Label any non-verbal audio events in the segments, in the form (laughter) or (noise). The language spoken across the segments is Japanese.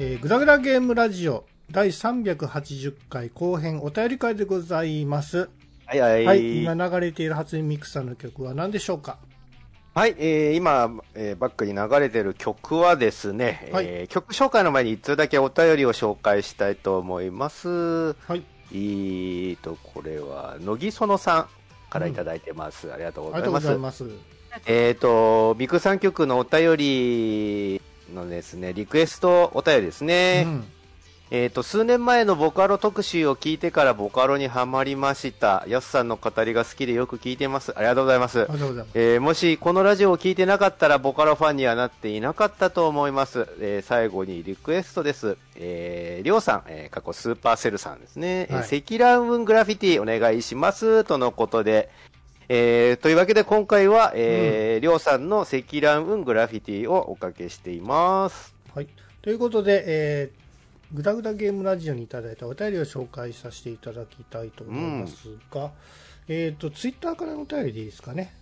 えー、グダグダゲームラジオ第380回後編お便り会でございます。はいはい。はい、今流れている初音ミクさんの曲は何でしょうか？はい、えー、今、えー、バックに流れてる曲はですね、はいえー曲紹介の前に一通だけお便りを紹介したいと思います。はい。えーと、これは、乃木園さんからいただいてます。ありがとうありがとうございます。ございます。えーと、ビクさん曲のお便りのですね、リクエストお便りですね。うん。えーと、数年前のボカロ特集を聞いてからボカロにはまりました。ヤスさんの語りが好きでよく聞いてます。ありがとうございますあり。がとうございます。えーもしこのラジオを聞いてなかったらボカロファンにはなっていなかったと思います。えー最後にリクエストです。えー、りょうさん、えー過去スーパーセルさんですね。えーはい積乱雲グラフィティお願いします。とのことで、えーというわけで今回は、えーりょうさんの積乱雲グラフィティをおかけしています。はい。ということで、えー、グダグダゲームラジオにいただいたお便りを紹介させていただきたいと思いますが、えっ、と、ツイッターからのお便りでいいですかね。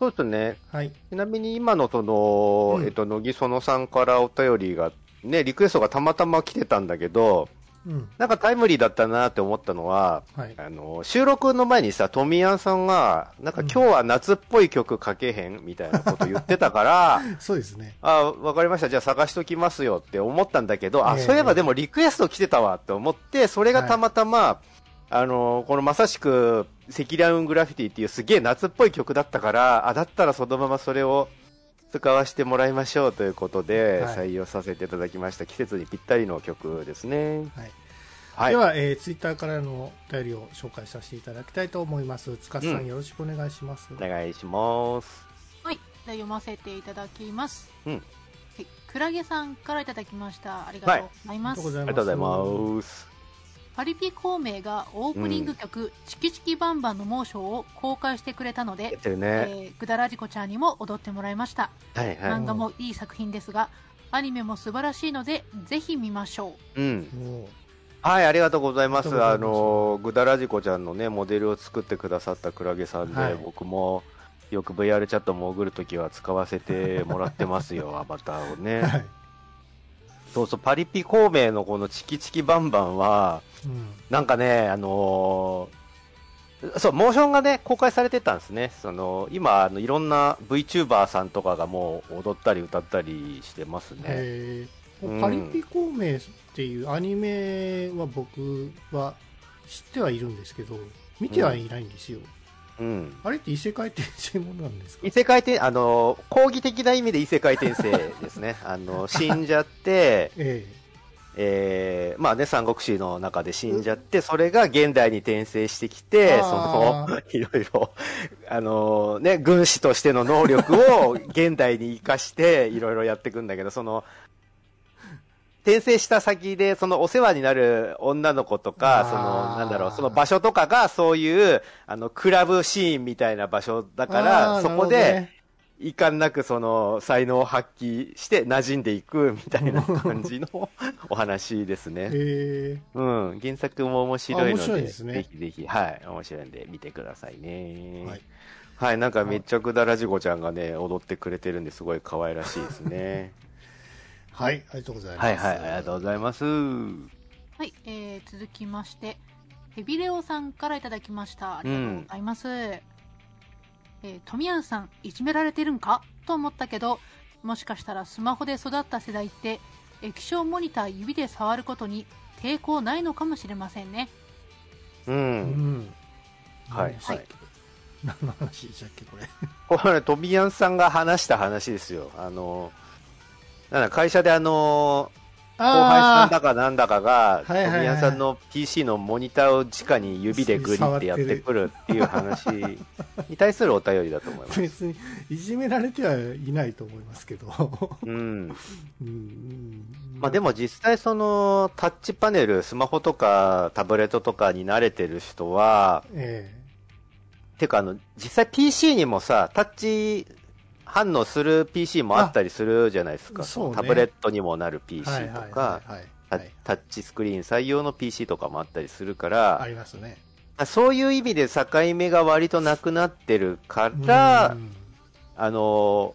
そうですね。はい。ちなみに今のその、うんえっと、乃木園さんからお便りが、ね、リクエストがたまたま来てたんだけど、うん。なんかタイムリーだったなって思ったのは、はい。あの、収録の前にさ、トミヤンさんが、なんかうん今日は夏っぽい曲書けへんみたいなこと言ってたから、(laughs) そうですね。あ、わかりました。じゃあ探しときますよって思ったんだけど、あ、ええそういえばでもリクエスト来てたわって思って、それがたまたま、あの、このまさしく、積乱雲グラフィティっていうすげえ夏っぽい曲だったから、あ、だったらそのままそれを使わせてもらいましょうということで、はい採用させていただきました。季節にぴったりの曲ですね。はい。はい。では、えー、ツイッターからのお便りを紹介させていただきたいと思います。塚さん、うんよろしくお願いします。お願いします。はい、じゃあ読ませていただきます。うんはい、クラゲさんからいただきました。ありがとうございます。ありがとうございありがとうございます。パリピ孔明がオープニング曲、チキチキバンバンのモーションを公開してくれたのでやっ、てるえね。ー、グダラジコちゃんにも踊ってもらいました。はいはい。漫画もいい作品ですが、アニメも素晴らしいので、ぜひ見ましょう。うん。もはい、ありがとうございます。あの、ぐだらじこちゃんのね、モデルを作ってくださったクラゲさんで、はい僕もよく VR チャット潜るときは使わせてもらってますよ、(laughs) アバターをう、ね。はい。そうそう、パリピ孔明のこのチキチキバンバンは、うん。なんかね、あのーそう、モーションがね、公開されてたんですね。その、今、あの、いろんな VTuber さんとかがもう踊ったり歌ったりしてますね。パリピ孔明っていうアニメは僕は知ってはいるんですけど、見てはいないんですよ。うん。あれって異世界転生ものなんですか？異世界転、あの、講義的な意味で異世界転生ですね。(laughs) あの、死んじゃって、(laughs) ええ。ー、まあね、三国志の中で死んじゃって、それが現代に転生してきて、そあの、(laughs) いろいろ、あのね、軍師としての能力を現代に活かして、いろいろやっていくんだけど、その、転生した先で、そのお世話になる女の子とか、その、なんだろう、その場所とかが、そういう、あの、クラブシーンみたいな場所だえから、そこで、なるほどねいかんなくその才能を発揮して馴染んでいくみたいな感じの (laughs) お話ですね。えうん。原作も面白いので、ですねぜひぜひ、はい。面白いんで見てくださいね。ーはい。はい。なんかめっちゃくだらじこちゃんがね、踊ってくれてるんですごい可愛らしいですね。(laughs) はい、ありがとうございます。はいはい。ありがとうございます。はい、えー、続きまして、ヘビレオさんからいただきました。ありがとうございます。えー、トミヤンさん、いじめられてるんか？と思ったけど、もしかしたらスマホで育った世代って、液晶モニター指で触ることに抵抗ないのかもしれませんね。う。うんん。はい何でしたっけ何の話でしたっけ、これ。(laughs) これね、トビヤンさんが話した話ですよ。あの、なんだ、会社であの、後輩さんだかなんだかが、はいはいはいさんの PC のモニターを直に指でグリってやってくるっていう話に対するお便りだと思います。(laughs) 別にいじめられてはいないと思いますけど。うん。うんまあでも実際そのタッチパネル、スマホとかタブレットとかに慣れてる人は、えてかあの、実際 PC にもさ、タッチ反応する PC もあったりするじゃないですか。ねタブレットにもなるえ PC はいとか、タッチスクリーン採用の PC とかもあったりするから、ありますね。そういう意味で境目が割となくなってるから、うんあの、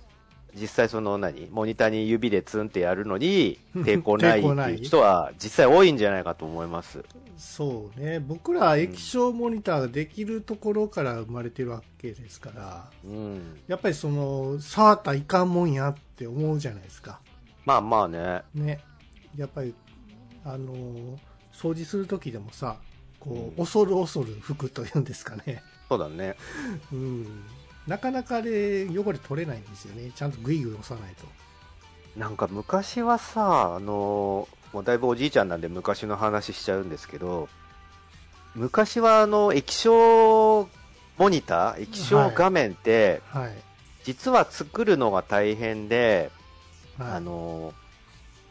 実際その何モニターに指でツンってやるのに抵抗ない抵抗ないっていう人は実際多いんじゃないかと思います。そうね。僕ら液晶モニターができるところから生まれてるわけですから、うん。やっぱりその、触ったらいかんもんやって思うじゃないですか。まあまあね。ね。やっぱり、あのー掃除するときでもさ、こう、恐る恐る拭くというんですかね。そうだね。(laughs) うん。なかなかで汚れ取れないんですよね。ちゃんとグイグイ押さないと。なんか昔はさ、あのもうだいぶおじいちゃんなんで昔の話しちゃうんですけど、昔はあの液晶モニター、液晶画面って、はい。実は作るのが大変で、はい、あの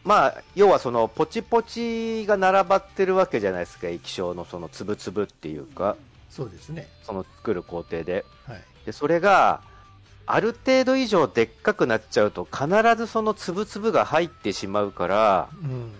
まあ、要はそのポチポチが並ばってるわけじゃないですか、液晶のそのつぶつぶっていうか、そうですね。その作る工程で。はい。で、それが、ある程度以上でっかくなっちゃうと必ずそのつぶつぶが入ってしまうから、うん。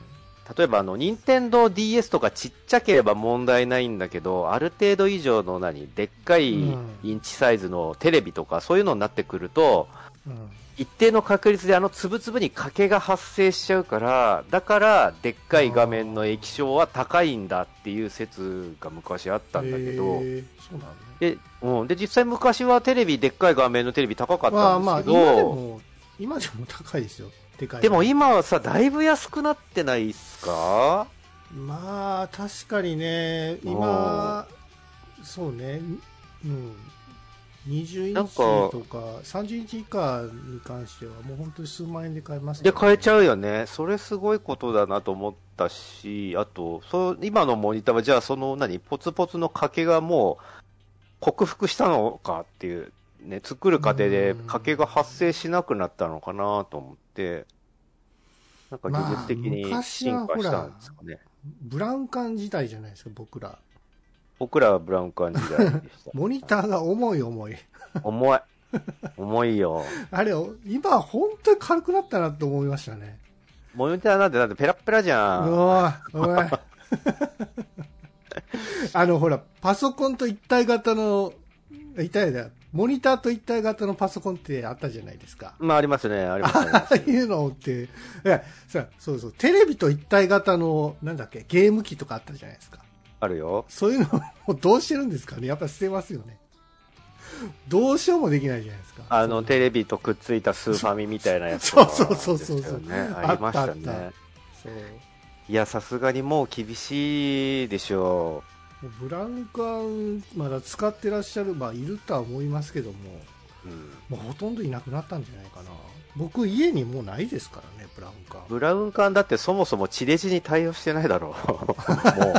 例えばあの、任天堂 DS とかちっちゃければ問題ないんだけど、ある程度以上の何、でっかいうんインチサイズのテレビとかそういうのになってくると、うん。一定の確率であのつぶつぶに欠けが発生しちゃうから、だからでっかい画面の液晶は高いんだっていう説が昔あったんだけど、そうなんだね。で、うん、で、実際昔はテレビ、でっかい画面のテレビ高かっまあまあ、たんですけ今でど、も、今でも高いですよ。でかい。でも今はさ、だいぶ安くなってないっすか？まあ、確かにね、今、そうね、うん。20インチとか、30インチ以下に関しては、もう本当に数万円で買えますで、買えちゃう。うよね。それすごいことだなと思ったし、あと、そう、今のモニターはじゃあその何、ポツポツの欠けがもう、克服したのかっていう、ね、作る過程でうん欠けが発生しなくなったのかなと思って、なんか技術的にまあ進化したんですかね。ブラウン管時代じゃないですか、僕ら。僕らはブラウン管時代でした。(laughs) モニターが重い重い。重い。重いよ。(laughs) あれ、今本当に軽くなったなって思いましたね。モニターなんてだってペラッペラじゃ。うんおい、おい。(laughs) あの、ほら、パソコンと一体型の、一体だ、モニターと一体型のパソコンってあったじゃないですか。まあありますね、ありますね。ああ (laughs) いうのって、そうそう、テレビと一体型の、なんだっけ、ゲーム機とかあったじゃないですか。あるよ。そういうのもどうしてるんですかねやっぱ捨てますよね。どうしようもできないじゃないですか。あの、テレビとくっついたスーファミみたいなやつそうそうそうそう。ありましたね。そう。いや、さすがにもう厳しいでしょもうブラウン管、まだ使ってらっしゃる、まあ、いるとは思いますけども、う。うん。もうほとんどいなくなったんじゃないかな。僕、家にもうないですからね、ブラウン管。ブラウン管だってそもそも地デジに対応してないだろう。(laughs) も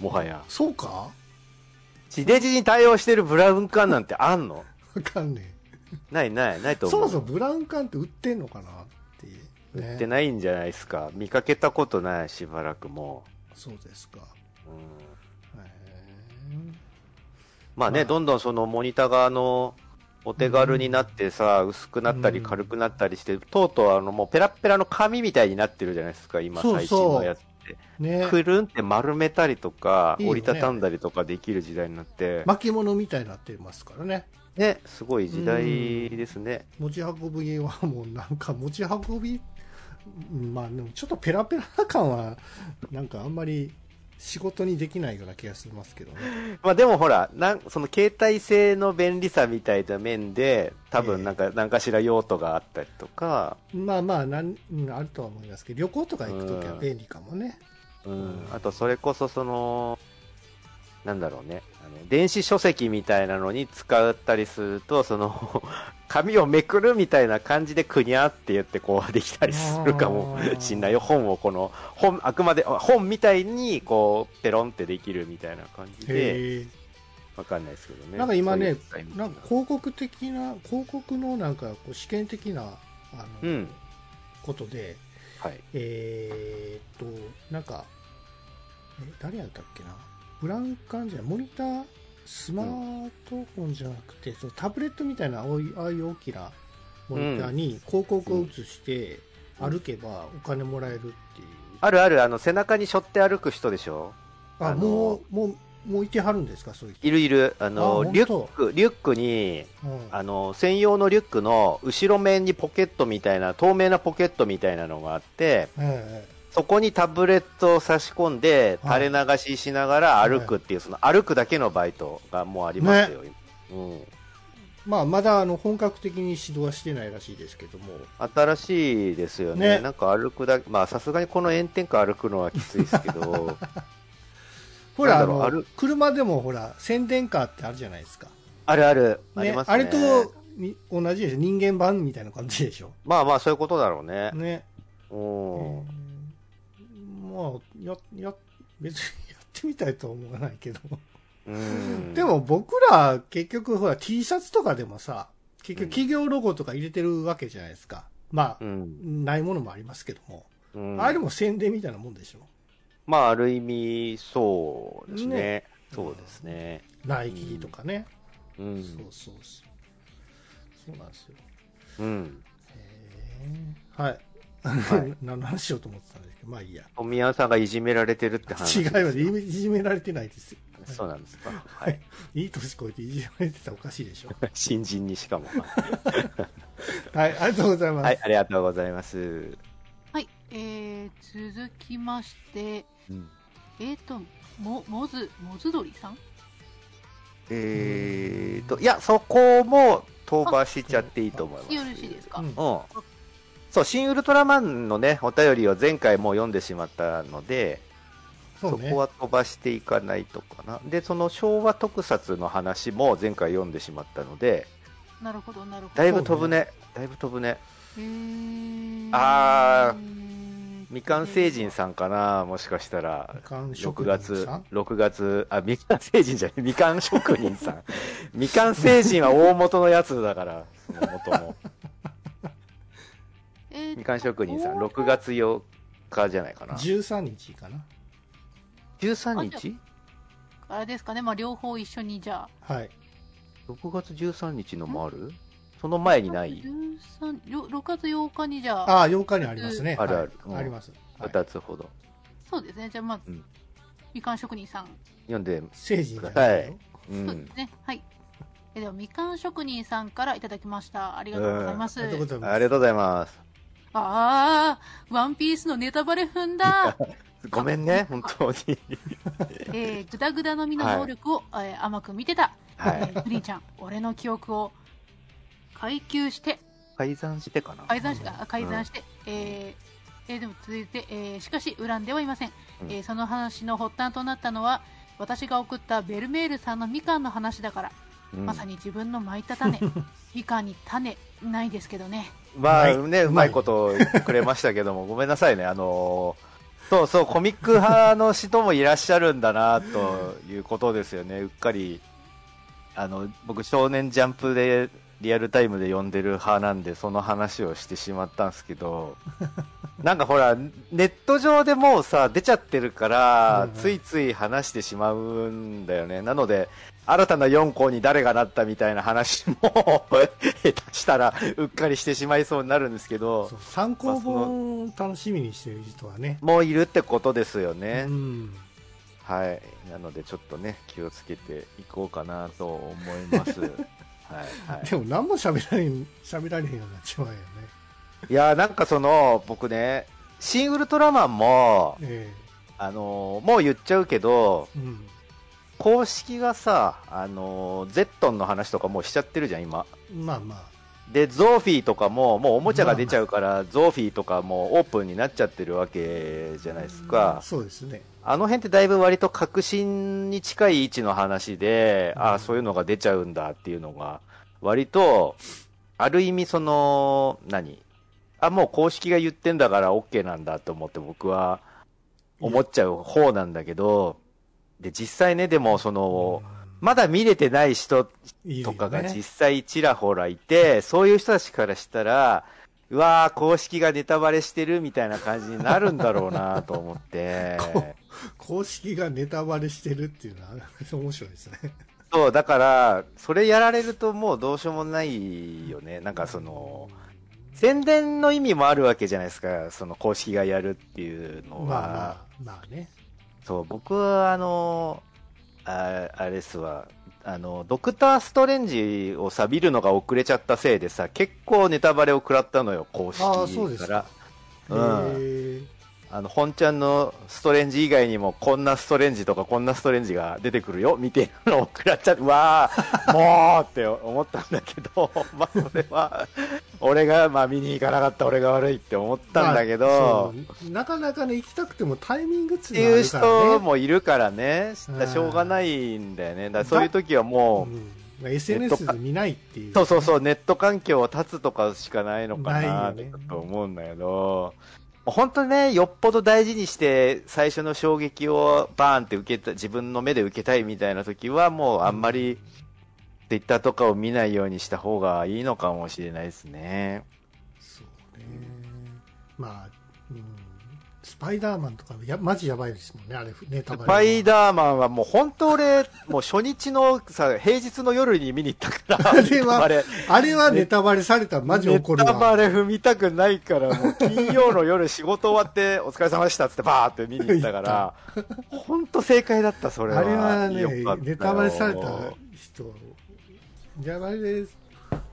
う、もはや。そうか？地デジに対応してるブラウン管なんてあんの？わかんねないない、ないえ。と思。そうもそもブラウン管って売ってんのかなって。ね売ってないんじゃないですか。見かけたことない、しばらくもそうですか。う。うんへまあね、まあどんどんそのモニターがあの、お手軽になってさ、薄くなったりうん。軽くなったりして、とうとうあの、もうペラッペラの紙みたいになってるじゃないですか、今そうそう。最新のやつって。えね。くるんって丸めたりとか、いいよね。折りたたんだりとかできる時代になって、巻物みたいになってますからね。ね、すごい時代ですね。持ち運びはもうなんか持ち運び、うんまあでもちょっとペラペラ感は、なんかあんまり仕事にできないような気がしますけどね。(laughs) まあでもほら、なんその携帯性の便利さみたいな面で、多分なんか、なんかしら用途があったりとか、まあまあなん、うん、あるとは思いますけど、旅行とか行くときは便利かもね。うん、あとそれこそその、なんだろうね、あの電子書籍みたいなのに使ったりすると、その、(laughs) 紙をめくるみたいな感じでくにゃって言ってこうできたりするかもしんないよ。本をこの、本、あくまであ本みたいにこう、ペロンってできるみたいな感じで。わかんないですけどね。なんか今ねなんか広告的な、広告のなんかこう試験的な、あの、うんことで、はい。えーっと、なんか、え誰やったっけな、ブラウン管じゃモニター、スマートフォンじゃなくて、そのタブレットみたいな、ああいうああいう大きなモニターに広告を映して、うん。歩けばお金もらえるっていう。あるある、あの、背中に背負って歩く人でしょ？あ、あのもう、もう、もういてはるんですかそういう人。いるいる。あの、あリュ本ック、リュックに、うん。あの、専用のリュックの後ろ面にポケットみたいな、透明なポケットみたいなのがあって、えそこにタブレットを差し込んで、はい垂れ流ししながら歩くっていう、その歩くだけのバイトがもうありますよ。うん。えまあまだあの本格的に指導はしてないらしいですけども新しいですよね。ねなんか歩くだけ、まあさすがにこの炎天下歩くのはきついですけど、(laughs) ほらあの車でもほら宣伝カーってあるじゃないですかあるある、ありねますね。あれとに同じでしょ人間版みたいな感じでしょまあまあそういうことだろうね。ねうん。えーまあやや別にやってみたいとは思わないけど。うん。でも僕ら結局ほら T シャツとかでもさ結局企業ロゴとか入れてるわけじゃないですか。まあうん。ないものもありますけども、うん。あれも宣伝みたいなもんでしょ。まあある意味、そうですね。ね。そうですね。ナイキとかね、うん。そうそうそう。そうなんですよ。うん。へえはい、はい (laughs) 何の話しようと思ってたんですけどまあいいや富山さんがいじめられてるって話違いですよ。ますいじめられてないですよそうなんですか。ははいい。いい年越えていじめられてたらおかしいでしょ新人にしかも。(laughs) はいありがとうございます、はい、ありがとうございます。はい、えー、続きまして、うんえーと、も、もず、もずどりさん？えーと、いや、そこも飛ばしちゃっていいと思います。よろしいですか、うんうん。そう、新ウルトラマンのね、お便りを前回もう読んでしまったので、そねこは飛ばしていかないとかな。で、その昭和特撮の話も前回読んでしまったので、なるほど、なるほど。だいぶ飛ぶね。だいぶ飛ぶね。あーみかん星人さんかなもしかしたら。みかん6職人月さん、6月、あ、みかん星人じゃない、みかん職人さん。(laughs) みかん星人は大元のやつだから、その元の。えーとみかん職人さん、6月8日じゃないかな。13日かな。13日？あれですかね、まあ、両方一緒にじゃあ。はい ?6 月13日のもある？その前にない？13よ6月8日にじゃあ、ああ8日にありますね、あるある。うん。はいあります、はい、?2 つほど。そうですね、じゃあ、まあ、うん。みかん職人さん、読んで、成人じゃないよ、うん。そうです。ね、はい。えでは、みかん職人さんからいただきました。ありがとうございます。ありがとうございますあ。ああ、ワンピースのネタバレ踏んだ。(laughs) ごめんね、本当に。えー、グダグダの実の能力を、えー甘く見てた。はい。リーンちゃん、俺の記憶を階級して、改ざんしてかな改ざんして、あ改ざんして、えーえーでも続いて、えーしかし恨んではいません、うんえーその話の発端となったのは私が送ったベルメールさんのみかんの話だから、うん。まさに自分の巻いた種。(laughs) みかんに種。ないですけどね。まあうまい。ね、うまいこと言ってくれましたけども、(laughs) ごめんなさいね。あのーそうそう、コミック派の人もいらっしゃるんだな、ということですよね。うっかり、あの、僕、少年ジャンプで、リアルタイムで読んでる派なんで、その話をしてしまったんですけど、(laughs) なんかほら、ネット上でもうさ、出ちゃってるから、ついつい話してしまうんだよね。なので、新たな4校に誰がなったみたいな話も、下手したらうっかりしてしまいそうになるんですけど参考本楽しみにしてる人はね、もういるってことですよねう。ん、はい。なので、ちょっとね、気をつけていこうかなと思います。(laughs) はい、はい。でも何も喋られん喋られへんようになっちまうよね、いやーなんかその、僕ね、シン・ウルトラマンも、えあのーもう言っちゃうけど、えうん、公式がさ、あのーゼットンの話とかもうしちゃってるじゃん、今。まあまで、ゾーフィーとかも、もうおもちゃが出ちゃうから、ゾーフィーとかもオープンになっちゃってるわけじゃないですあ、か。そうですね、あの辺ってだいぶ割と革新に近い位置の話で、ああ、そういうのが出ちゃうんだっていうのが、割と、ある意味その、何？あ、もう公式が言ってんだから OK なんだと思って僕は思っちゃう方なんだけど、で、実際ね、でもその、まだ見れてない人とかがね実際ちらほらいて、そういう人たちからしたら、うわー、公式がネタバレしてるみたいな感じになるんだろうなと思って。(laughs) 公式がネタバレしてるっていうのは (laughs) 面白いですね。そう、だから、それやられるともうどうしようもないよね。なんかその、宣伝の意味もあるわけじゃないですか、その公式がやるっていうのは。まあまあ、まあね。そう、僕はあの、ああれですわ。あの、ドクター・ストレンジをさ、見るのが遅れちゃったせいでさ、結構ネタバレを食らったのよ、公式ああそうですからか。うん。へあの、本ちゃんのストレンジ以外にも、こんなストレンジとかこんなストレンジが出てくるよ、みたいなのを食らっちゃって、うわー、もうって思ったんだけど、(laughs) まあ、それは、俺が、まあ、見に行かなかった俺が悪いって思ったんだけど、なかなかね、行きたくてもタイミングっていう。人もいるからね、しょうがないんだよね。だからそういう時はもう、うんまあ SNS で見ないっていう。そうそうそう、ネット環境を立つとかしかないのかなねと思うんだけど、本当にね、よっぽど大事にして、最初の衝撃をバーンって受けた、自分の目で受けたいみたいな時は、もうあんまり、ツイッターとかを見ないようにした方がいいのかもしれないですね。そうね。まあ、スパイダーマンとかや、マジやばいですもんね、あれ、ネタバレは。スパイダーマンはもう本当俺、もう初日のさ、平日の夜に見に行ったから、あれはあれ、あれはネタバレされたらマジ怒るネタバわ。レ踏みたくないから、もう金曜の夜仕事終わって、お疲れ様でしたっつってバーって見に行ったから、本当正解だった、それは。あれはねネタバレされた人、ネタバレで、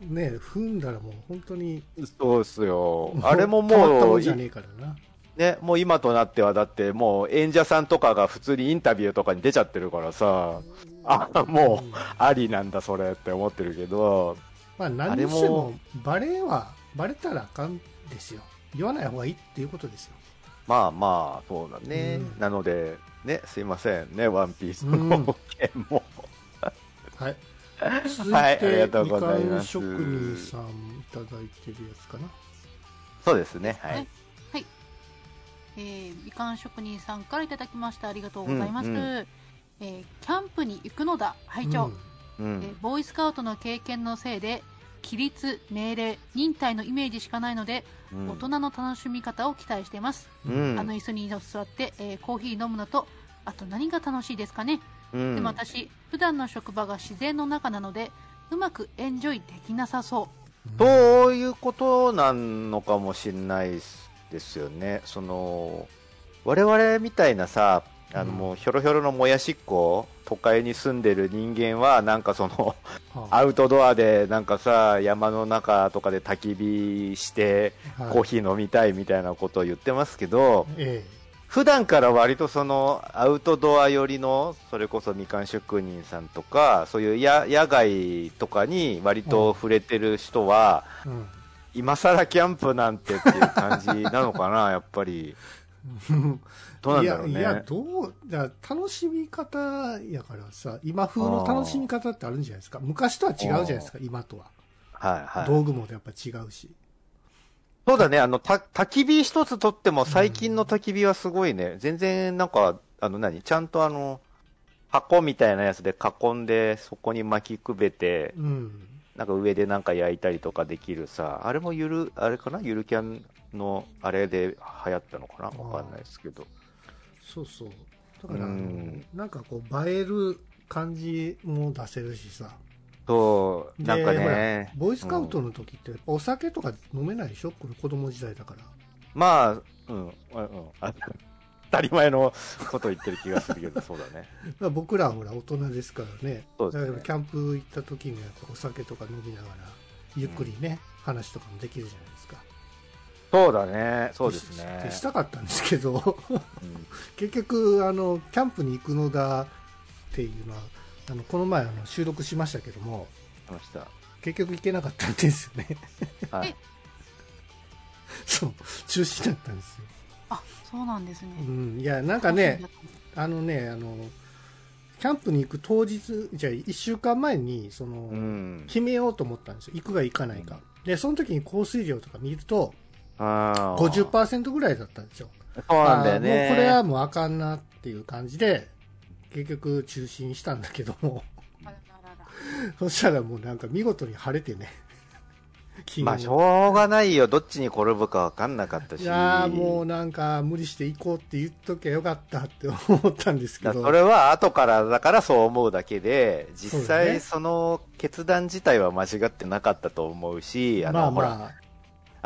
ね、踏んだらもう本当に、そうっすよ。あれももう、もんじゃねえからな。ね、もう今となってはだってもう演者さんとかが普通にインタビューとかに出ちゃってるからさ、あ、もうありなんだそれって思ってるけど、まあ何にしてもあれも、バレは、バレたらあかんですよ。言わない方がいいっていうことですよ。まあまあ、そうだね。うんなので、ね、すいませんね、ワンピースうんの件も。はい。(laughs) 続いはいありて、がとうみございます職人さんいただいてるやつかな。そうですね、はい。はいえー、みかん職人さんからいただきました。ありがとうございます。うんうんえーキャンプに行くのだ、拝聴、うんうんえーボーイスカウトの経験のせいで、規律、命令、忍耐のイメージしかないので、うん大人の楽しみ方を期待しています。うんあの椅子に座って、えーコーヒー飲むのと、あと何が楽しいですかね。うんでも私、普段の職場が自然の中なので、うまくエンジョイできなさそう。そういうことなのかもしれないですよね。その、我々みたいなさ、あのうん。もうひょろひょろのもやしっこ、都会に住んでる人間は、なんかその、はあ。アウトドアでなんかさ、山の中とかで焚き火して、はい。コーヒー飲みたいみたいなことを言ってますけど、え普段から割とそのアウトドア寄りのそれこそみかん職人さんとかそういうや野外とかに割と触れてる人は、えうん今更キャンプなんてっていう感じなのかな (laughs) やっぱりどうなんだろうねいや、いやどう、だ楽しみ方やからさ、今風の楽しみ方ってあるんじゃないですか。昔とは違うじゃないですか、今とは。はいはい道具もやっぱ違うし。そうだねあのた焚き火一つとっても最近の焚き火はすごいね全然なんかあの何？ちゃんとあの箱みたいなやつで囲んでそこに巻きくべてうん。なんか上でなんか焼いたりとかできるさ、あれもゆる、あれかな？ゆるキャンのあれで流行ったのかな？わかんないですけど。そうそう。だから、うんなんかこう、映える感じも出せるしさ。そう、なんかね。ボーイスカウトの時って、お酒とか飲めないでしょ？これ子供時代だから。まあ、うん、うん、あ当たり前のこと言ってる気がするけど、そうだね。(laughs) まあ僕らはほら大人ですからね。そうですねだからキャンプ行った時にはお酒とか飲みながら、ゆっくりね、話とかもできるじゃないですか。そうだね、そうですねで。したかったんですけど、うん (laughs) 結局、あの、キャンプに行くのだっていうのは、あの、この前あの収録しましたけども、来ました。結局行けなかったんですよね。はい。(laughs) そう、中止だったんですよ。あ、そうなんですね。うん、いや、なんかね、あのね、あの、キャンプに行く当日、じゃあ1週間前に、その、うん。決めようと思ったんですよ。行くか行かないか。で、その時に降水量とか見ると、ああ。50%ぐらいだったんですよ。そうなんだよね。もうこれはもうあかんなっていう感じで、結局中止にしたんだけども、そしたらもうなんか見事に晴れてね。まあ、しょうがないよ。どっちに転ぶか分かんなかったし。いやーもうなんか無理して行こうって言っときゃよかったって思ったんですけど。だそれは後からだからそう思うだけで、実際その決断自体は間違ってなかったと思うし、あの、まあほら、ま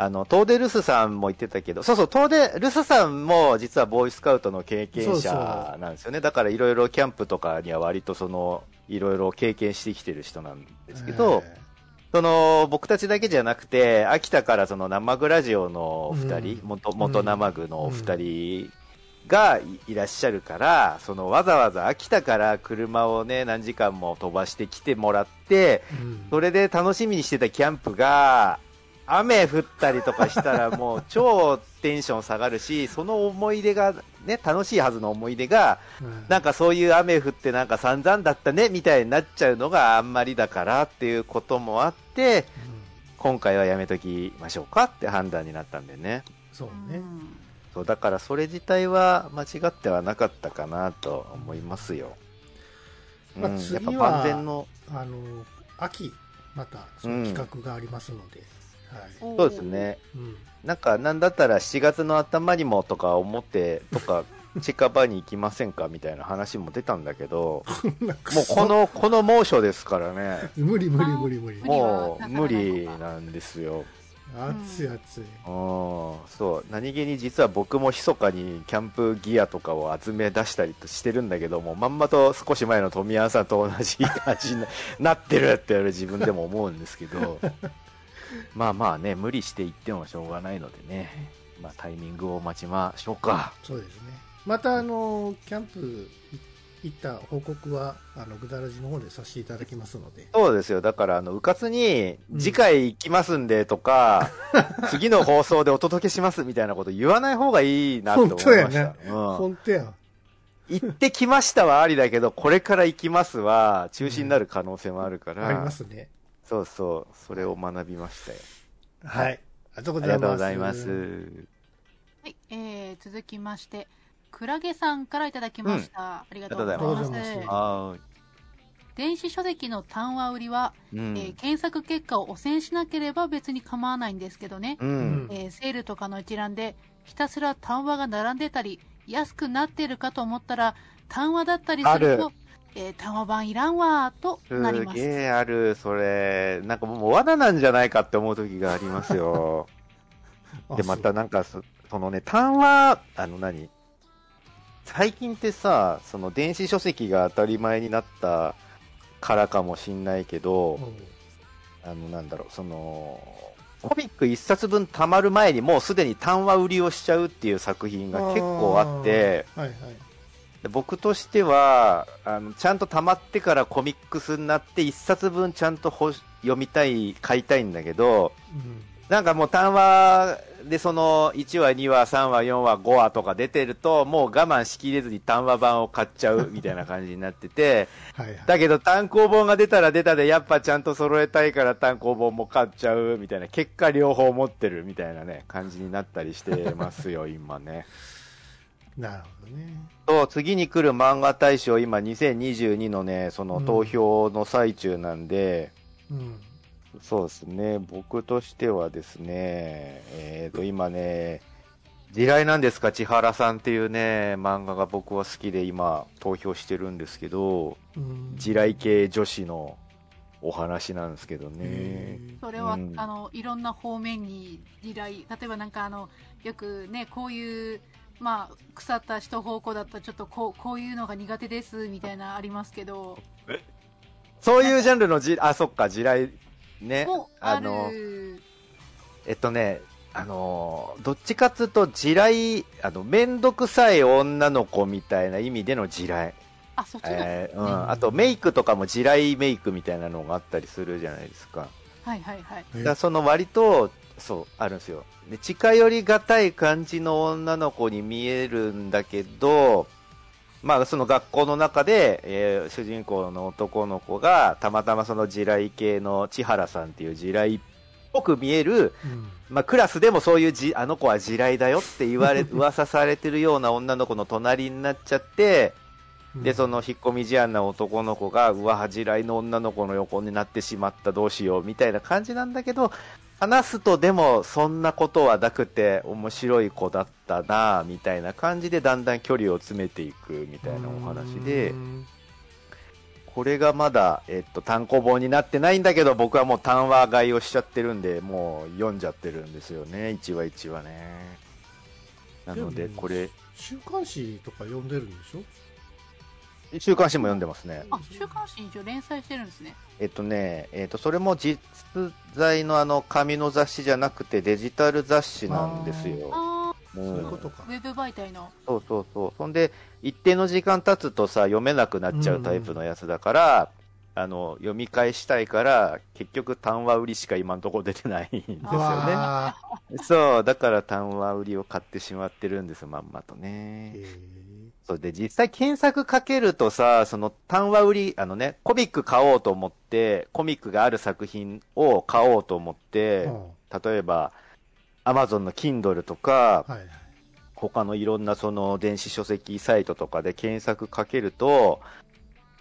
あの、トーデルスさんも言ってたけど、そうそう、トーデルスさんも実はボーイスカウトの経験者なんですよね。だからいろいろキャンプとかには割とその、いろいろ経験してきてる人なんですけど、えその、僕たちだけじゃなくて、秋田からその生グラジオのお二人、うん。元、元生具のお二人がいいらっしゃるから、そのわざわざ秋田から車をね、何時間も飛ばしてきてもらって、ーうん。それで楽しみにしてたキャンプが、雨降ったりとかしたらもう超テンション下がるし、その思い出が、ね、楽しいはずの思い出が、うんなんかそういう雨降ってなんか散々だったねみたいになっちゃうのがあんまりだからっていうこともあって、今回はやめときましょうかって判断になったんでね。そううね。んそう、だからそれ自体は間違ってはなかったかなと思いますよ。うん、まあやっぱ万全の、あの、秋、また、その企画がありますので、はい。そうですね。うん。なんか、なんだったら7月の頭にもとか思って、とか、(laughs) 近場に行きませんか？みたいな話も出たんだけど、もうこの、この猛暑ですからね、無理無理無理無理。無理はもう無理なんですよ。暑い暑い。うん、そう、何気に実は僕も密かにキャンプギアとかを集め出したりとしてるんだけども、まんまと少し前の富山さんと同じ感じになってるって自分でも思うんですけど、(laughs) まあまあね、無理していってもしょうがないのでね、まあタイミングを待ちましょうか。そうですね。また、あの、キャンプい行った報告は、あの、ぐだらじの方でさせていただきますので。そうですよ。だから、あの、うかつに、うん次回行きますんでとか、(laughs) 次の放送でお届けしますみたいなこと言わない方がいいなと思いました。本当やねうん本当や。行ってきましたはありだけど、これから行きますは中止になる可能性もあるから、ありますね。そうそう、それを学びましたよ。はい。ありがとうございます。はい、えー、続きまして、クラゲさんからいただきました。ありがとうございありがとうます。ございますは電子書籍の単話売りは。うん。えー検索結果を汚染しなければ別に構わないんですけどね、ううんん。えーセールとかの一覧でひたすら単話が並んでたり安くなってるかと思ったら単話だったりするあると、えー単話版いらんわーとなりすます。げえある、それ。なんかもう罠なんじゃないかって思う時がありますよ。あ (laughs) で、またなんかそ、そのね、単話、あの何？最近ってさ、その電子書籍が当たり前になったからかもしんないけど、そうあの、なんだろう、その、コミック一冊分溜まる前にもうすでに単話売りをしちゃうっていう作品が結構あって、はいはい。で僕としてはあの、ちゃんと溜まってからコミックスになって一冊分ちゃんと読みたい、買いたいんだけど、うんなんかもう単話でその1話、2話、3話、4話、5話とか出てると、もう我慢しきれずに単話版を買っちゃう (laughs) みたいな感じになってて、はいはい。だけど単行本が出たら出たで、やっぱちゃんと揃えたいから単行本も買っちゃうみたいな、結果両方持ってるみたいなね、感じになったりしてますよ、今ね。(laughs) なるほどね。そう、次に来る漫画大賞、今2022のね、その投票の最中なんで、うん。そうですね、僕としてはですね、えっ、と、今ね、地雷なんですか、千原さんっていうね、漫画が僕は好きで今投票してるんですけど、うん地雷系女子のお話なんですけどね。へそれは、うんあのいろんな方面に地雷例えばなんかあのよくねこういうまあ腐った一方向だったらちょっとこうこういうのが苦手ですみたいなありますけどそういうジャンルのじ、あ、そっか、地雷ね。もあの、えっとね、あのーどっちかっつうと地雷、あの、めんどくさい女の子みたいな意味での地雷。あそっちえーうん。あとメイクとかも地雷メイクみたいなのがあったりするじゃないですか。はいはいはいえだその割と、そう、あるんですよ。で近寄りがたい感じの女の子に見えるんだけど、まあその学校の中で、えー主人公の男の子がたまたまその地雷系の千原さんっていう地雷っぽく見える、うんまあクラスでもそういうじあの子は地雷だよって言われ、(laughs) 噂されてるような女の子の隣になっちゃって、で、そ、の引っ込み思案な男の子が、うわ、恥じらいの女の子の横になってしまった、どうしよう、みたいな感じなんだけど、話すとでも、そんなことはなくて、面白い子だったな、みたいな感じで、だんだん距離を詰めていく、みたいなお話でう、んこれがまだ、えっと、単行本になってないんだけど、僕はもう単話買いをしちゃってるんで、もう読んじゃってるんですよね、1話1話ね。なので、これ、週刊誌とか読んでるんでしょ？週刊誌も読んでますね。あ、週刊誌に一応連載してるんですね。えっとね、えっと、それも実在のあの、紙の雑誌じゃなくてデジタル雑誌なんですよ。あう、そういうんことかー、ウェブ媒体の。そうそうそう。そんで、一定の時間経つとさ、読めなくなっちゃうタイプのやつだから、あの、読み返したいから、結局単話売りしか今のところ出てないんですよね。わそう、だから単話売りを買ってしまってるんです、まんまとーね。へそうで、実際検索かけるとさ、その単話売り、あのね、コミック買おうと思って、コミックがある作品を買おうと思っーてう、ん。例えば、アマゾンの Kindle とか、はいはい。他のいろんなその電子書籍サイトとかで検索かけると、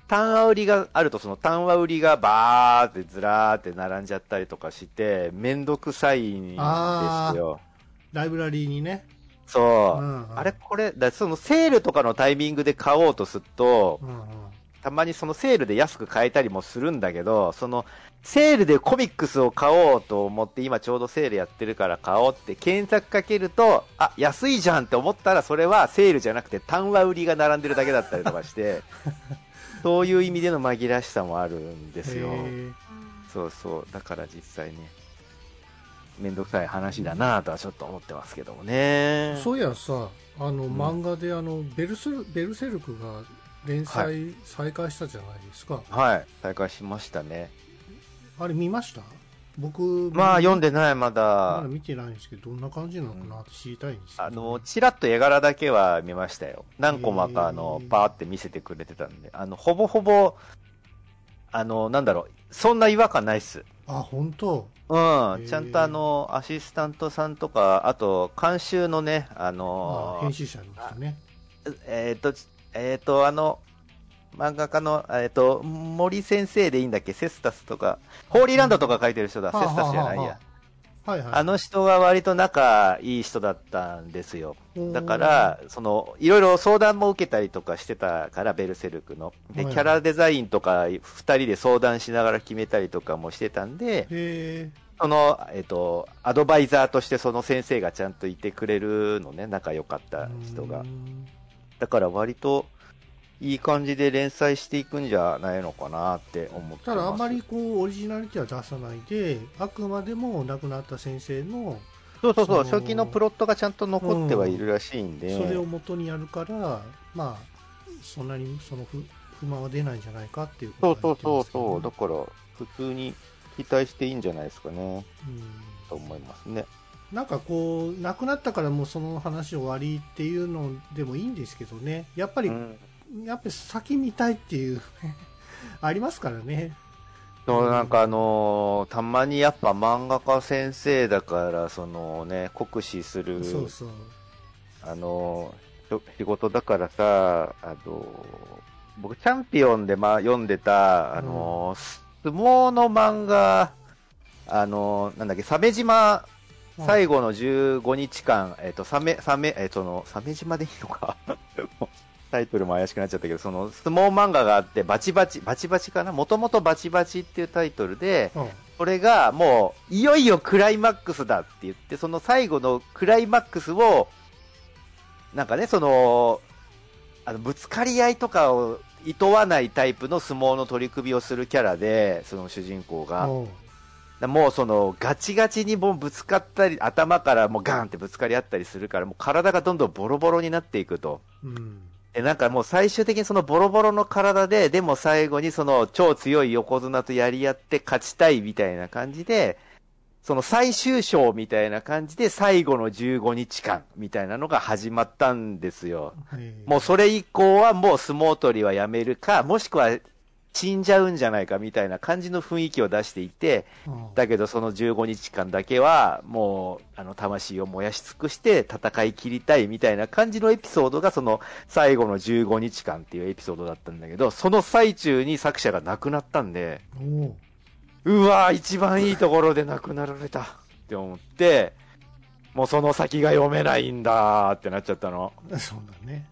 単話売りがあるとその単話売りがバーってずらーって並んじゃったりとかして、めんどくさいんですよ。ライブラリーにね、そうう。んうんあれこれ、だそのセールとかのタイミングで買おうとすると、うんうんたまにそのセールで安く買えたりもするんだけど、そのセールでコミックスを買おうと思って、今ちょうどセールやってるから買おうって検索かけると、あ、安いじゃんって思ったら、それはセールじゃなくて単話売りが並んでるだけだったりとかして、(laughs) そういう意味での紛らわしさもあるんですよ。そうそう。だから実際ね、めんどくさい話だなとはちょっと思ってますけどもね。そういやさあの、ん漫画であのベルスルベルセルクが連載再開したじゃないですか、はい。再開しましたね。あれ見ました？僕まあ読んででない、ままだだ。見てないんですけどどんな感じなのかなって知りたいんですけどあの、ちらっと絵柄だけは見ましたよ。何コマか、あのへ、ーパーって見せてくれてたんで。あの、ほぼほぼ、あの、なんだろう、そんな違和感ないっす。あ本当？うんー。ちゃんとあの、アシスタントさんとか、あと、監修のね、ああの編集者の人ねえっ、と、えっ、と、あの、漫画家の、えっ、と、森先生でいいんだっけ？セスタスとか、ホーリーランドとか書いてる人だ。うんセスタスじゃないや。はいはいあの人は割と仲いい人だったんですよ。だから、その、いろいろ相談も受けたりとかしてたから、ベルセルクの。で、はいキャラデザインとか、二人で相談しながら決めたりとかもしてたんで、その、えっ、と、アドバイザーとしてその先生がちゃんといてくれるのね、仲良かった人がう。んだから割と、いい感じで連載していくんじゃないのかなって思って。ただあんまりこうオリジナリティは出さないであくまでも亡くなった先生のそうそうそう、初期のプロットがちゃんと残ってはいるらしいんで。それを元にやるからまあそんなにその不不満は出ないんじゃないかっていうそうことそうは言ってそうそう。だから、普通に期待していいんじゃないですかね。けどねと思いますね。うんなんかこう亡くなったからもうその話終わりっていうのでもいいんですけどねやっぱり、うんやっぱり先見たいっていう (laughs) ありますからね。そうなんかあのーたまにやっぱ漫画家先生だから、そのね、酷使する、そうそう。あのー仕事だからさ、あのー僕チャンピオンでまあ読んでた、あのー相撲の漫画、あのーなんだっけ、鮫島最後の15日間、えっ、と、サメ、サメ、えっ、との、鮫島でいいのか (laughs) タイトルも怪しくなっちゃったけど、その、相撲漫画があって、バチバチ、バチバチかな？もともとバチバチっていうタイトルで、うんこれがもう、いよいよクライマックスだって言って、その最後のクライマックスを、なんかね、その、あの、ぶつかり合いとかを厭わないタイプの相撲の取り組みをするキャラで、その主人公が。うんだもうそのガチガチにもうぶつかったり、頭からもうガンってぶつかり合ったりするから、もう体がどんどんボロボロになっていくと。うんで、なんかもう最終的にそのボロボロの体で、でも最後にその超強い横綱とやり合って勝ちたいみたいな感じで、その最終章みたいな感じで最後の15日間みたいなのが始まったんですよ。はいもうそれ以降はもう相撲取りはやめるか、もしくは死んじゃうんじゃないかみたいな感じの雰囲気を出していて、うん。だけどその15日間だけはもうあの魂を燃やし尽くして戦い切りたいみたいな感じのエピソードがその最後の15日間っていうエピソードだったんだけど、その最中に作者が亡くなったんで、うわー一番いいところで亡くなられたって思って、もうその先が読めないんだーってなっちゃったの。(laughs) そうだね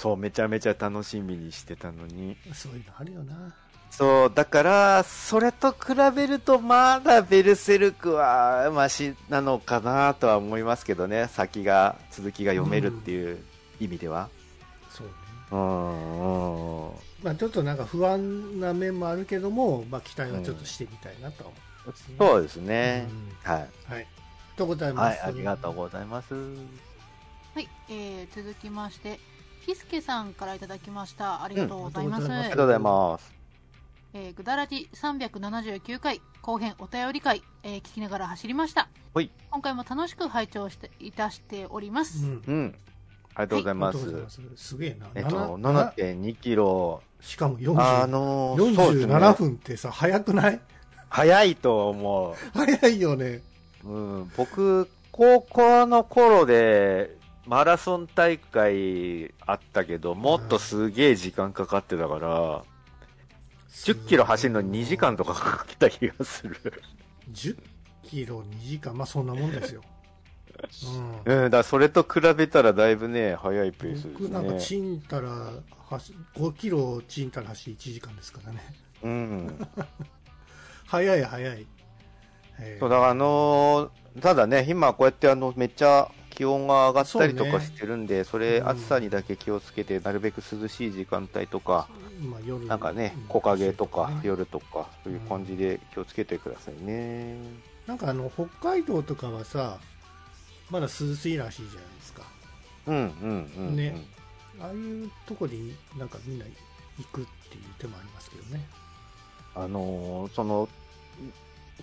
そう、めちゃめちゃ楽しみにしてたのに。そういうのあるよなそう、だから、それと比べると、まだベルセルクはマシなのかなとは思いますけどね、先が、続きが読めるっていう意味では。そうね。うん、うん。まあ、ちょっとなんか不安な面もあるけども、まあ、期待はちょっとしてみたいなとは思いますね。そうですね。うんはい。はい。とございまはい、す。ありがとうございます。はい、えー、続きまして、ピスケさんからいただきました。ありがとうございます。うんありがとうございます。えー、ぐだらじ379回後編お便り会、えー聞きながら走りました。はい。今回も楽しく拝聴していたしております。うん。うん。ありがとうございます。ありがとうございますすげえな。えっと、な7.2キロ。しかも40、あのー、そうですね47分ってさ、早くない？早いと思 (laughs) 早いよね。う。うん、僕、高校の頃で、マラソン大会あったけど、もっとすげえ時間かかってたから、10キロ走るのに2時間とかかかってた気がする。10キロ2時間、まあそんなもんですよ。ううん、だそれと比べたらだいぶね、早いペースん、です僕なんかね。ちんたら走、5キロちんたら走り1時間ですからね。うん。(laughs) 早い早い。えーそうだからあのーただね、今こうやってあの、めっちゃ気温が上がったりとかしてるんで、それうん。暑さにだけ気をつけて、なるべく涼しい時間帯とか、まあ、夜なんかねうん、木陰とかね。夜とか、そういう感じで気をつけてくださいね。なんかあの北海道とかはさまだ涼しいらしいじゃないですか。うんうんうんうん。ね。ああいうとこになんかみんな行くっていう手もありますけどね。あのーその、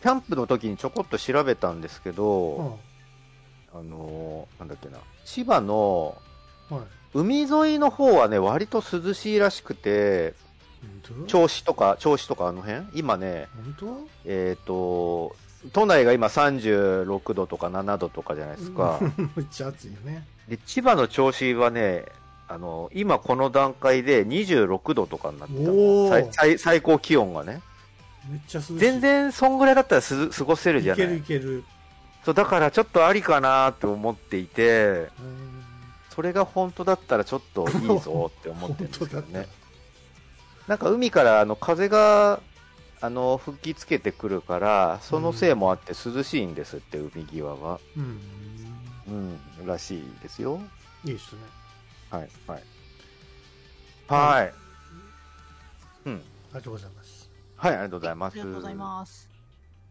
キャンプの時にちょこっと調べたんですけど、あのーなんだっけな、千葉の海沿いの方はね、割と涼しいらしくて、銚子とか、銚子とかあの辺？今ね、本えっ、と、都内が今36度とか7度とかじゃないですか。当 (laughs) めっちゃ暑いよね。で、千葉の銚子はね、あの、今この段階で26度とかになってた最高気温がね。めっちゃ涼しい。全然そんぐらいだったらす過ごせるじゃい？けるないいけるそう、だからちょっとありかなって思っていて、うんそれが本当だったらちょっといいぞって思ってるんですけどね。なんか海からあの風が、あの、吹きつけてくるから、そのせいもあって涼しいんですって、海際は。うんうん、らしいですよ。いいですねはい、はい。はい。うん。ありがとうございますはい、ありがとうございます。ありがとうございます。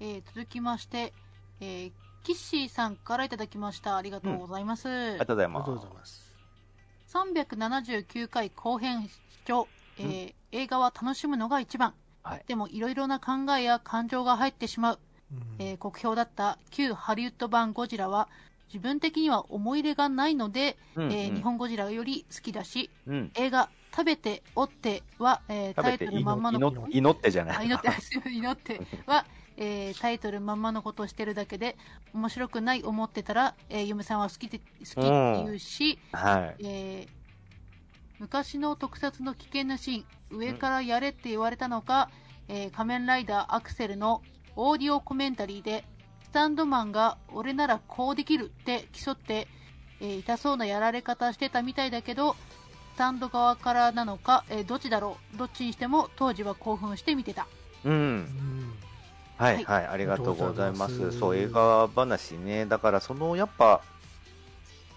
えー続きまして、えーキッシーさんからいただきました。ありがとうございます。ありがとうございますありがとう。ございます379回後編視聴、えー映画は楽しむのが一番。はいでもいろいろな考えや感情が入ってしまう。うんえー酷評だった旧ハリウッド版ゴジラは自分的には思い入れがないので、うんえー日本ゴジラより好きだし、うん。映画食べておっては、えータイトルまんまの祈祈ってじゃない。あ祈って、(laughs) 祈っては、えータイトルまんまのことをしてるだけで、面白くない思ってたら、えー嫁さんは好きで、好きって言うし、はい。えー昔の特撮の危険なシーン、上からやれって言われたのか、えー仮面ライダーアクセルのオーディオコメンタリーで、スタンドマンが俺ならこうできるって競って、えー痛そうなやられ方してたみたいだけど、スタンド側からなのか、えーどっちだろうどっちにしても当時は興奮して見てた。うんう。んはい、はい。はい、ありがとうございます。そう、映画話ね。だから、その、やっぱ、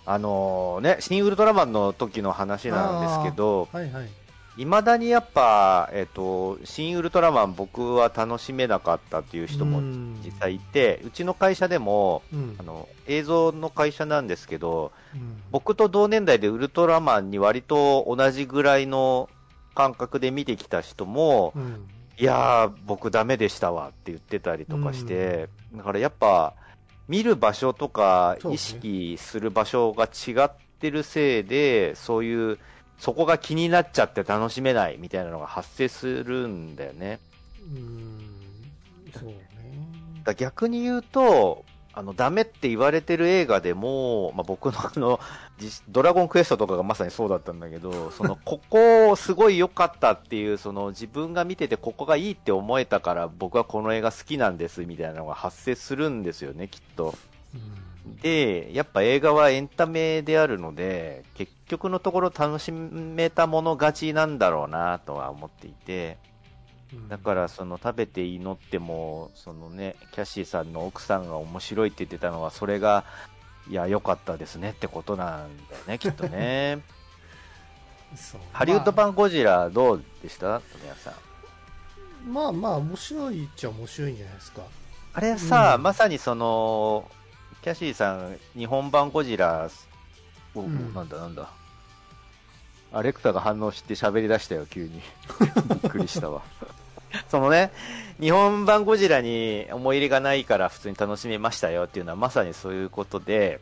あのね、新ウルトラマンの時の話なんですけど、はいはい。いまだにやっぱ、えっ、と、新ウルトラマン僕は楽しめなかったっていう人もうん。実際いて、うちの会社でも、うん。あの、映像の会社なんですけど、うん。僕と同年代でウルトラマンに割と同じぐらいの感覚で見てきた人も、うんいやー、僕ダメでしたわって言ってたりとかして、だからやっぱ、見る場所とか意識する場所が違ってるせいで、そういう、そこが気になっちゃって楽しめないみたいなのが発生するんだよね。うん。そうね。だ逆に言うと、あの、ダメって言われてる映画でも、まあ、僕の (laughs) あの、実ドラゴンクエストとかがまさにそうだったんだけど、その、(laughs) ここすごい良かったっていう、その、自分が見ててここがいいって思えたから僕はこの映画好きなんですみたいなのが発生するんですよね、きっと。うんで、やっぱ映画はエンタメであるので、結局のところ楽しめたもの勝ちなんだろうなとは思っていて、うんだから、その食べて祈っても、そのね、キャシーさんの奥さんが面白いって言ってたのは、それが、いや、良かったですねってことなんだよね、(laughs) きっとね。そうハリウッド版ゴジラどうでした？富谷さん。まあまあ面白いっちゃ面白いんじゃないですかあれさ、うんまさにその、キャシーさん、日本版ゴジラ、おうんなんだなんだ？アレクタが反応して喋り出したよ、急に。(laughs) びっくりしたわ。(laughs) そのね、日本版ゴジラに思い入れがないから普通に楽しめましたよっていうのはまさにそういうことで、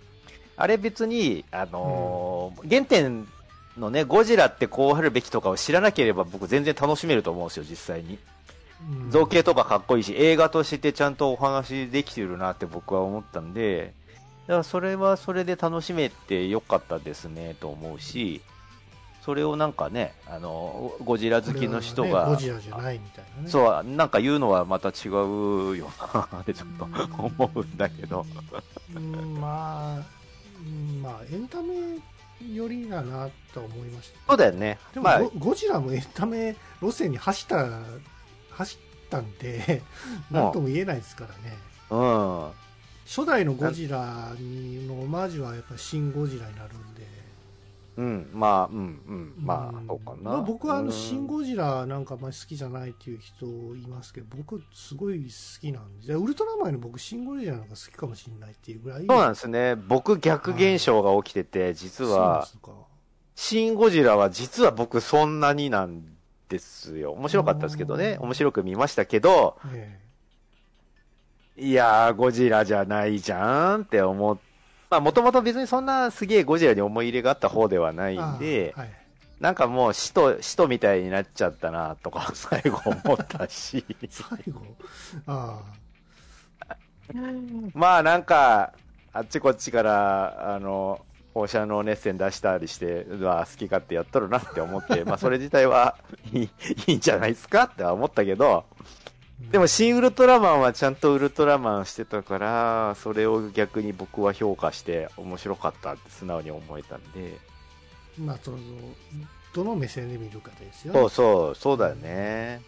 あれ別に、あのー原点のね、ゴジラってこうあるべきとかを知らなければ僕全然楽しめると思うんですよ、実際に。うん。造形とかかっこいいし、映画としてちゃんとお話できてるなって僕は思ったんで、だからそれはそれで楽しめてよかったですねと思うし、それをなんかね、あの、ゴジラ好きの人が、ねゴジラじゃないみたいなねそう、なんか言うのはまた違うよなってちょっと思うんだけど。うんまあうんまあエンタメ寄りだなと思いましたそうだよね。でも、まあゴ、ゴジラもエンタメ路線に走った走ったんで (laughs) なんとも言えないですからねうん。初代のゴジラにのオマージュはやっぱり新ゴジラになるんでうん、まあ、うん、うん、まあん、そうかな。まあ僕はあのうん。新ゴジラなんかあんまり好きじゃないっていう人いますけど僕すごい好きなんでウルトラマンより僕新ゴジラの方が好きかもしれないっていうぐらい。そうなんですね。僕逆現象が起きてて、実は、そうなんですか。シン・ゴジラは実は僕そんなになんですよ。面白かったですけどね。うん面白く見ましたけど、え。いやー、ゴジラじゃないじゃんって思っまあ、もともと別にそんなすげえゴジラに思い入れがあった方ではないえんで、あはい。なんかもう使徒、使徒みたいになっちゃったなとか (laughs) 最後思ったし。最後？あまあなんか、あっちこっちから、あの、放射能熱線出したりして、うわ、好き勝手やっとるなって思って、まあそれ自体はいいいいんじゃないですかっては思ったけど、あでも、シン・ウルトラマンはちゃんとウルトラマンしてたから、それを逆に僕は評価して面白かったって素直に思えたんで、まあそのどの目線で見るかですよね。そうそう、そうだよね。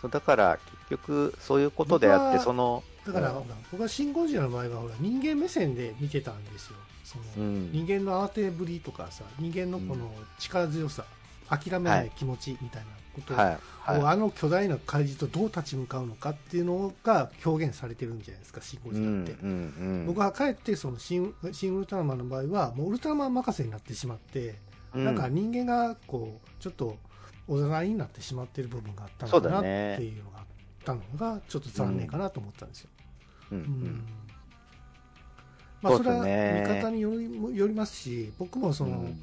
そうだから、結局、そういうことであって、その、だから、うん。僕はシン・ゴジラの場合はほら人間目線で見てたんですよ。その、うん。人間の慌てぶりとかさ人間のこの力強さ、諦めない気持ちみたいなことを、はい、はあの巨大な怪獣とどう立ち向かうのかっていうのが表現されてるんじゃないですかシン・ゴい。ジラって、うん、うん。僕はかえってそのシンシン・ウルトラマンの場合はもうウルトラマン任せになってしまって、うん、なんか人間がこうちょっとおざなりになってしまってる部分があったのかなっていうのがあったのがちょっと残念かなと思ったんですよ。うん、ううんん。まあ、それは見方によりよりますし僕もその、うん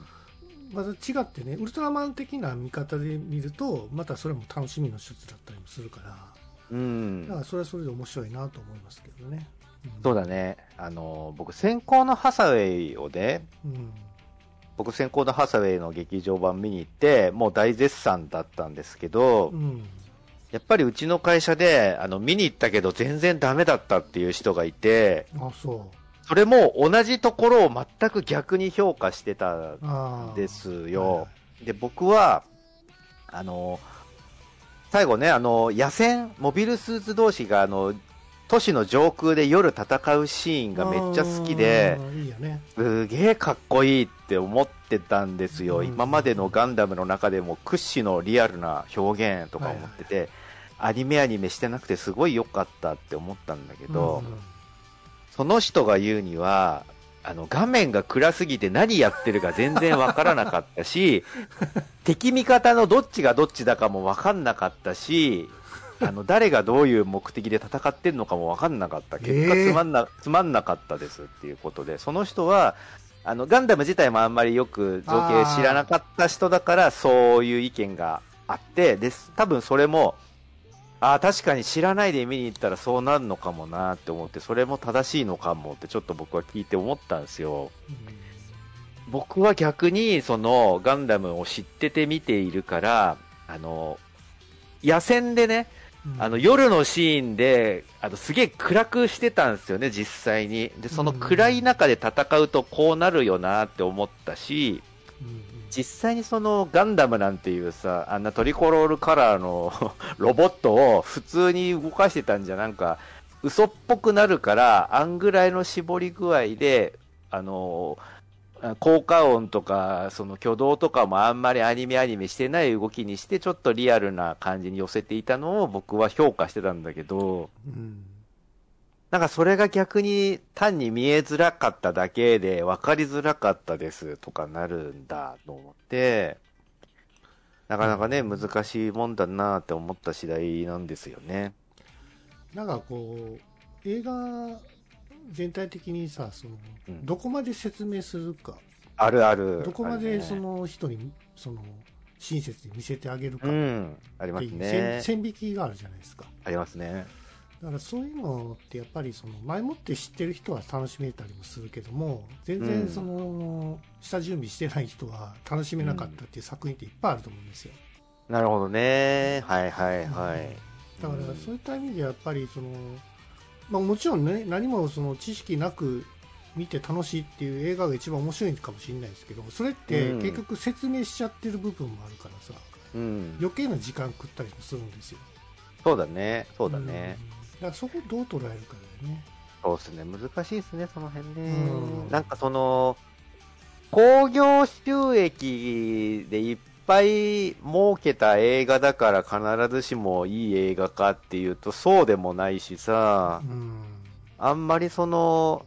また違ってねウルトラマン的な見方で見るとまたそれも楽しみの一つだったりもするから。うん。だからそれはそれで面白いなと思いますけどね。うん。そうだね。あの、僕、先行のハサウェイをね、うん。僕、先行のハサウェイの劇場版見に行って、もう大絶賛だったんですけど、うん。やっぱりうちの会社で、あの、見に行ったけど全然ダメだったっていう人がいて、あそそれも同じところを全く逆に評価してたうあー。ですよ。で、僕は、あの、最後ね、あの、野戦、モビルスーツ同士が、あの、都市の上空で夜戦うシーンがめっちゃ好きでいいよね。すげえかっこいいって思ってたんですよ。うん。今までのガンダムの中でも屈指のリアルな表現とか思ってて、アニメアニメしてなくてすごい良かったって思ったんだけど、うんその人が言うには、あの、画面が暗すぎて何やってるか全然わからなかったし、(laughs) 敵味方のどっちがどっちだかもわかんなかったし、あの、誰がどういう目的で戦ってんのかもわかんなかった。結果えーつまんな、つまんなかったですっていうことで、その人は、あの、ガンダム自体もあんまりよく造形知らなかった人だから、そういう意見があって、です。多分それも、ああ、確かに知らないで見に行ったらそうなるのかもなって思って、それも正しいのかもってちょっと僕は聞いて思ったんですよ。僕は逆に、その、ガンダムを知ってて見ているから、あの、野戦でね、うんあの、夜のシーンで、あの、すげえ暗くしてたんですよね、実際に。で、その暗い中で戦うとこうなるよなって思ったし、うん実際にそのガンダムなんていうさ、あんなトリコロールカラーの (laughs) ロボットを普通に動かしてたんじゃなんか嘘っぽくなるから、あんぐらいの絞り具合で、あの、効果音とか、その挙動とかもあんまりアニメアニメしてない動きにして、ちょっとリアルな感じに寄せていたのを僕は評価してたんだけど、うん。なんかそれが逆に単に見えづらかっただけで分かりづらかったですとかなるんだと思って、なかなかね、難しいもんだなって思った次第なんですよね。なんかこう映画全体的にさその、うんどこまで説明するかあるある。どこまでそ、の人にその親切に見せてあげるかうん、ありますね線。線引きがあるじゃないですかありますね。だからそういうのってやっぱりその前もって知ってる人は楽しめたりもするけども全うん然その下準備してない人は楽しめなかったっていう作品っていっぱいあると思うんですよなるほどね。はいはいはい。だからそういった意味でやっぱりその、まあ、もちろんね何もその知識なく見て楽しいっていう映画が一番面白いかもしれないですけどそれってうん結局説明しちゃってる部分もあるからさうん。余計な時間食ったりもするんですよそうだね。そうだね。うんだからそこをどう捉えるかだよね。そうですね。難しいですね、その辺ね。うん。なんかその、興行収益でいっぱい儲けた映画だから必ずしもいい映画かっていうとそうでもないしさう、ん。あんまりその、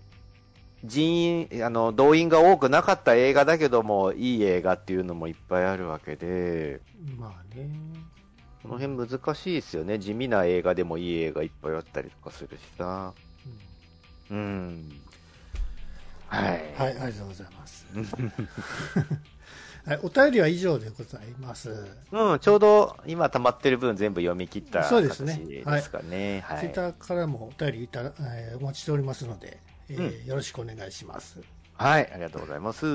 人員、あの、動員が多くなかった映画だけども、いい映画っていうのもいっぱいあるわけで、まあねこの辺難しいですよね。地味な映画でもいい映画いっぱいあったりとかするしさ。うんうん。はい。はい、ありがとうございます。はい、お便りは以上でございます。うん、ちょうど今溜まってる分全部読み切ったそう形ですねですかね。はい。ツイッターからもお便りいた、えーお待ちしておりますので、えーうよろしくお願いします。はい、ありがとうございます。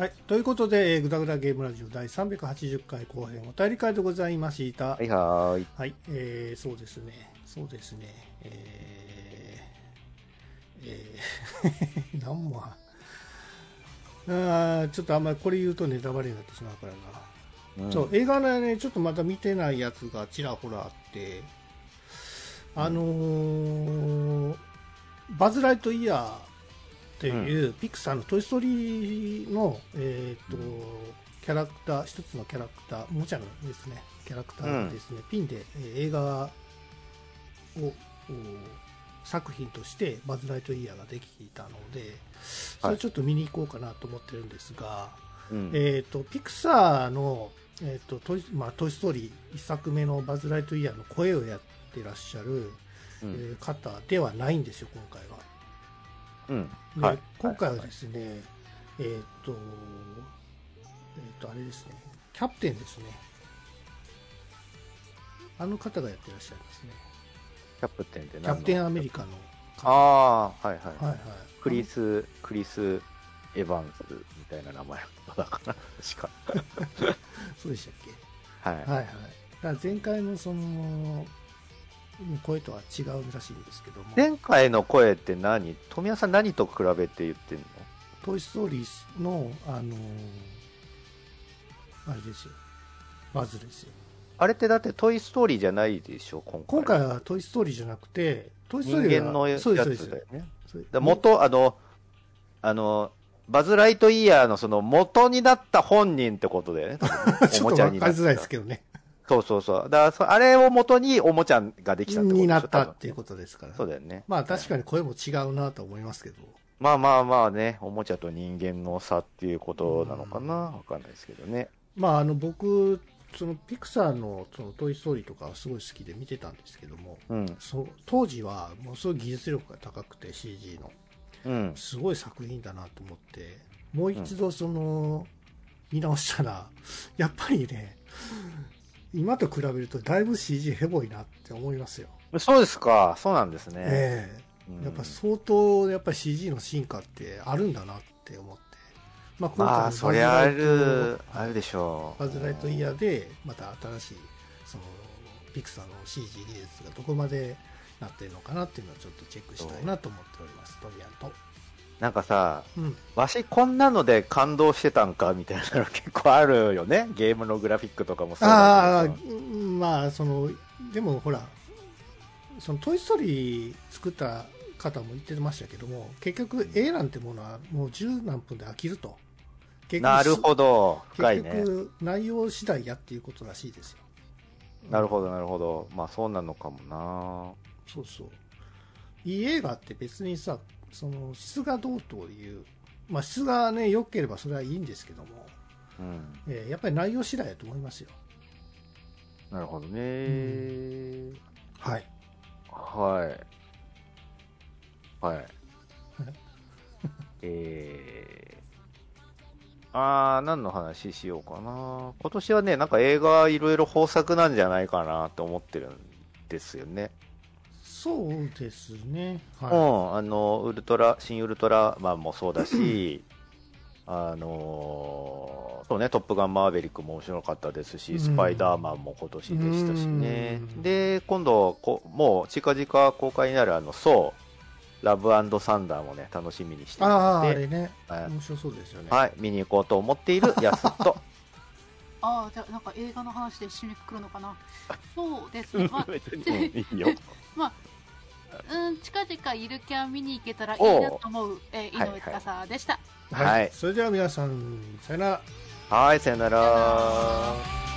はい、ということで、えー、ぐだぐだゲームラジオ第380回後編お便り会でございました。はいはーい。はい、えーそうですね、そうですね、えー、えー、(laughs) なんも、あーちょっとあんまりこれ言うとネタバレになってしまうからな。うん。そう映画のねちょっとまだ見てないやつがちらほらあって。あのーバズ・ライトイヤーっていう、ピクサーの「トイ・ストーリーの」えーとキャラクター一つのキャラクターおもちゃのですね。キャラクターがですね、ピンで、えー映画をお作品としてバズ・ライトイヤーができていたのでそれちょっと見に行こうかなと思ってるんですが、うん。えー、とピクサーの、えーとトイまあ、トイ・ストーリー1作目のバズ・ライトイヤーの声をやってらっしゃる、うん。えー方ではないんですよ、今回は。うん。ではい今回はですね、えっ、と、えっ、と、あれですね、キャプテンですね。あの方がやってらっしゃいますね。キャプテンってキャプテンン。アメリカのああ、はいはい。はいはい。クリス、クリス・エヴァンスみたいな名前だから、(laughs) 確か。(laughs) そうでしたっけ？はい。はいはい。だ前回のその、声とは違うらしいんですけども、前回の声って何？富谷さん何と比べて言ってんの？トイ・ストーリーの、あのーあれですよ、バズですよ。あれってだってトイ・ストーリーじゃないでしょ、今回。今回はトイ・ストーリーじゃなくて、トイ・ストーリーは人間のやつだよね。だ元、あの、あの、バズ・ライトイヤーのその元になった本人ってことだよね。(laughs) おもちゃになったちょっと分かりづらいですけどね。そうそうそう。だからそ、あれを元におもちゃができたってことになったっていうことですから。そうだよね。まあ確かに声も違うなと思いますけど。まあまあまあね、おもちゃと人間の差っていうことなのかなわかんないですけどね。まああの僕、そのピクサーのそのトイ・ストーリーとかはすごい好きで見てたんですけども、うん。そう当時はもうすごい技術力が高くて CG の。うん。すごい作品だなと思って、もう一度その、見直したら、やっぱりね、今と比べるとだいぶ CG ヘボいなって思いますよ。そうですか。そうなんですね。ええうんやっぱ相当やっぱ CG の進化ってあるんだなって思って。まあ今まあ、のそりゃあるト、あるでしょう。バズライトイヤーで、また新しい、その、ピクサーの CG 技術がどこまでなってるのかなっていうのをちょっとチェックしたいなと思っております。トビアンと。なんかさ、うん。わしこんなので感動してたんかみたいなの結構あるよね？(laughs) ゲームのグラフィックとかもそうああだけどまあそのでもほらそのトイ・ストーリー作った方も言ってましたけども結局絵なんてものはもう十何分で飽きると結なるほど。深い結ね。局内容次第やっていうことらしいですよなるほど、なるほど。まあそうなのかもそうそういい映画って別にさその質がどうというまあ質がね良ければそれはいいんですけども、なうん。えーやっぱり内容次第だと思いますよなるほどね。はいはい。はい。(laughs) えー、あー、何の話しようかな。今年はね、なんか映画いろいろ豊作なんじゃないかなと思ってるんですよね。そうですね。うはん、あの、ウルトラ、新ウルトラマンもそうだし、(laughs) あのーそうね、トップガンマーヴェリックも面白かったですし、うん。スパイダーマンも今年でしたしね。う。ん。で、今度こ、もう近々公開になるあの、そう、ラブサンダーもね、楽しみにしているああれね。はい面白そうですよね。はい、見に行こうと思っているやすと。(laughs) ああ、じゃあなんか映画の話で締めくくるのかな？そうですね。まあ、いいよ。(laughs) うん、近々ゆるキャン見に行けたらいいなと思う、えー、井はい上司でした。はい、はいそれでは皆さんさよならはい、さよなさよならら。